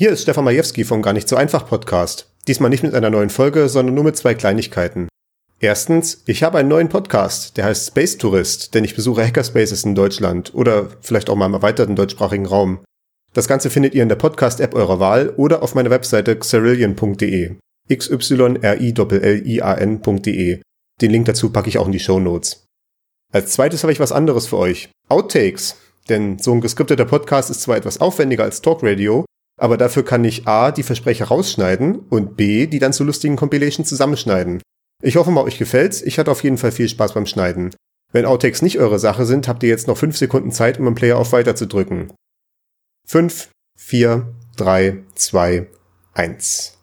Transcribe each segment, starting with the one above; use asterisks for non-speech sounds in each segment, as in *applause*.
Hier ist Stefan Majewski vom Gar nicht so einfach Podcast. Diesmal nicht mit einer neuen Folge, sondern nur mit zwei Kleinigkeiten. Erstens, ich habe einen neuen Podcast, der heißt Space Tourist, denn ich besuche Hackerspaces in Deutschland oder vielleicht auch mal im erweiterten deutschsprachigen Raum. Das Ganze findet ihr in der Podcast-App eurer Wahl oder auf meiner Webseite xerillion.de. x y r i l i a n.de. Den Link dazu packe ich auch in die Show Notes. Als zweites habe ich was anderes für euch. Outtakes. Denn so ein geskripteter Podcast ist zwar etwas aufwendiger als Talkradio, aber dafür kann ich A, die Versprecher rausschneiden und B, die dann zu lustigen Compilations zusammenschneiden. Ich hoffe mal, euch gefällt's. Ich hatte auf jeden Fall viel Spaß beim Schneiden. Wenn Outtakes nicht eure Sache sind, habt ihr jetzt noch 5 Sekunden Zeit, um im Player auf Weiter zu drücken. 5, 4, 3, 2, 1.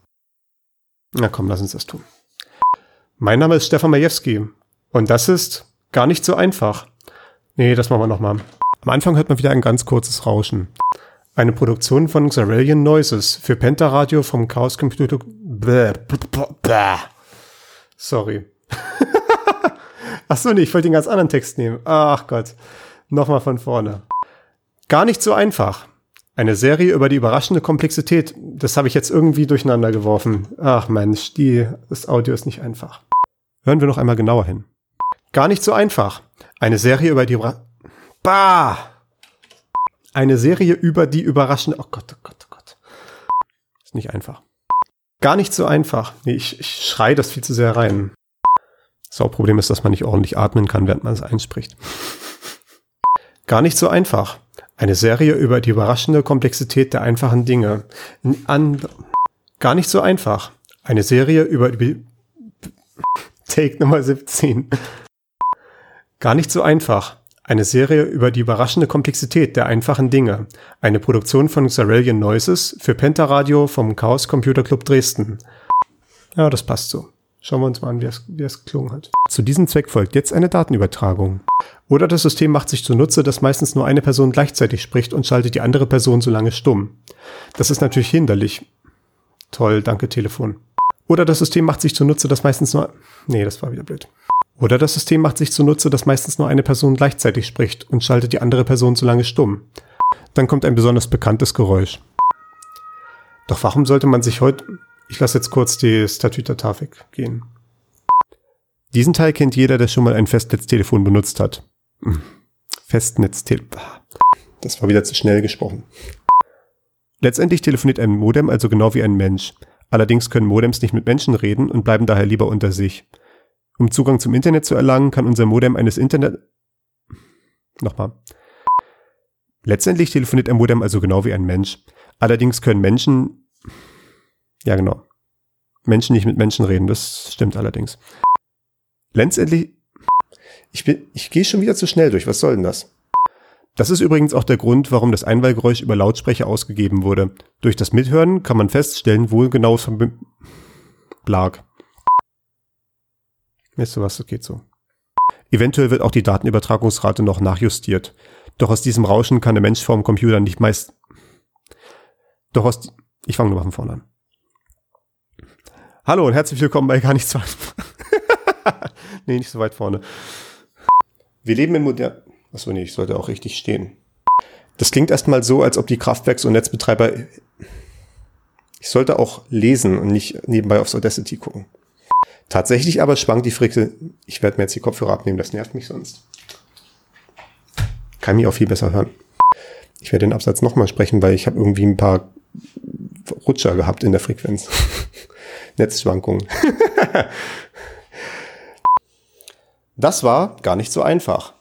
Na komm, lass uns das tun. Mein Name ist Stefan Majewski und das ist gar nicht so einfach. Nee, das machen wir nochmal. Am Anfang hört man wieder ein ganz kurzes Rauschen. Eine Produktion von Xarellian Noises für Pentaradio vom Chaos Computer. Bäh, bäh. Sorry. *laughs* Ach so, nee, ich wollte den ganz anderen Text nehmen. Ach Gott. Nochmal von vorne. Gar nicht so einfach. Eine Serie über die überraschende Komplexität. Das habe ich jetzt irgendwie durcheinander geworfen. Ach Mensch, die, das Audio ist nicht einfach. Hören wir noch einmal genauer hin. Gar nicht so einfach. Eine Serie über die Bah! Eine Serie über die überraschende. Oh Gott, oh Gott, oh Gott. Ist nicht einfach. Gar nicht so einfach. Nee, ich, ich schreie das viel zu sehr rein. Das Hauptproblem ist, dass man nicht ordentlich atmen kann, während man es einspricht. *laughs* Gar nicht so einfach. Eine Serie über die überraschende Komplexität der einfachen Dinge. An Gar nicht so einfach. Eine Serie über die *laughs* Take Nummer 17. Gar nicht so einfach. Eine Serie über die überraschende Komplexität der einfachen Dinge. Eine Produktion von Xarellian Noises für Pentaradio vom Chaos Computer Club Dresden. Ja, das passt so. Schauen wir uns mal an, wie es, wie es geklungen hat. Zu diesem Zweck folgt jetzt eine Datenübertragung. Oder das System macht sich zunutze, dass meistens nur eine Person gleichzeitig spricht und schaltet die andere Person so lange stumm. Das ist natürlich hinderlich. Toll, danke Telefon. Oder das System macht sich zunutze, dass meistens nur... Nee, das war wieder blöd. Oder das System macht sich zunutze, dass meistens nur eine Person gleichzeitig spricht und schaltet die andere Person so lange stumm. Dann kommt ein besonders bekanntes Geräusch. Doch warum sollte man sich heute... Ich lasse jetzt kurz die Statüter gehen. Diesen Teil kennt jeder, der schon mal ein Festnetztelefon benutzt hat. Hm. Festnetztelefon. Das war wieder zu schnell gesprochen. Letztendlich telefoniert ein Modem also genau wie ein Mensch. Allerdings können Modems nicht mit Menschen reden und bleiben daher lieber unter sich. Um Zugang zum Internet zu erlangen, kann unser Modem eines Internet... Nochmal. Letztendlich telefoniert ein Modem also genau wie ein Mensch. Allerdings können Menschen... Ja, genau. Menschen nicht mit Menschen reden, das stimmt allerdings. Letztendlich... Ich, bin, ich gehe schon wieder zu schnell durch, was soll denn das? Das ist übrigens auch der Grund, warum das Einwahlgeräusch über Lautsprecher ausgegeben wurde. Durch das Mithören kann man feststellen, wo genau es lag. Weißt du was, das geht so. Eventuell wird auch die Datenübertragungsrate noch nachjustiert. Doch aus diesem Rauschen kann der Mensch vor dem Computer nicht meist... Doch aus... Ich fange nur mal von vorne an. Hallo und herzlich willkommen bei gar nicht so *laughs* nee, nicht so weit vorne. Wir leben in modern... Achso, nee, ich sollte auch richtig stehen. Das klingt erstmal so, als ob die Kraftwerks- und Netzbetreiber... Ich sollte auch lesen und nicht nebenbei aufs Audacity gucken. Tatsächlich aber schwankt die Frequenz. Ich werde mir jetzt die Kopfhörer abnehmen, das nervt mich sonst. Kann mich auch viel besser hören. Ich werde den Absatz nochmal sprechen, weil ich habe irgendwie ein paar Rutscher gehabt in der Frequenz. *laughs* Netzschwankungen. *laughs* das war gar nicht so einfach.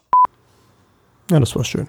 Ja, das war schön.